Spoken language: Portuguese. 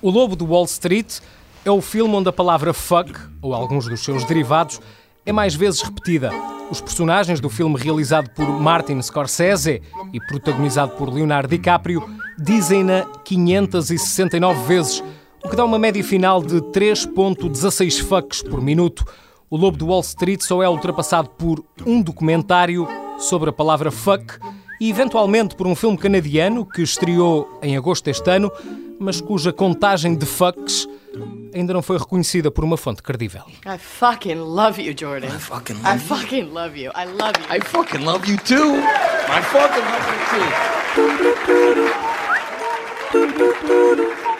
O Lobo do Wall Street é o filme onde a palavra fuck, ou alguns dos seus derivados, é mais vezes repetida. Os personagens do filme realizado por Martin Scorsese e protagonizado por Leonardo DiCaprio dizem-na 569 vezes, o que dá uma média final de 3.16 fucks por minuto. O Lobo do Wall Street só é ultrapassado por um documentário sobre a palavra fuck e eventualmente por um filme canadiano que estreou em agosto deste ano, mas cuja contagem de fucks ainda não foi reconhecida por uma fonte credível. I fucking love you, Jordan. I fucking I love you. fucking love you. I love you. I fucking love you too. I fucking love you too.